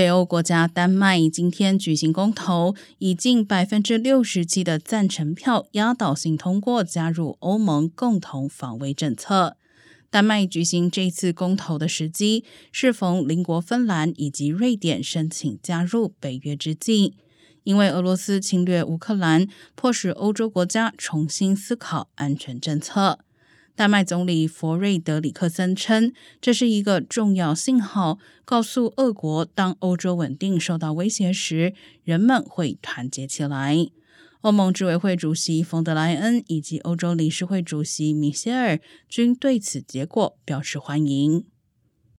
北欧国家丹麦今天举行公投，以近百分之六十七的赞成票压倒性通过加入欧盟共同防卫政策。丹麦举行这次公投的时机，是逢邻国芬兰以及瑞典申请加入北约之际，因为俄罗斯侵略乌克兰，迫使欧洲国家重新思考安全政策。丹麦总理弗瑞德里克森称，这是一个重要信号，告诉俄国，当欧洲稳定受到威胁时，人们会团结起来。欧盟执委会主席冯德莱恩以及欧洲理事会主席米歇尔均对此结果表示欢迎。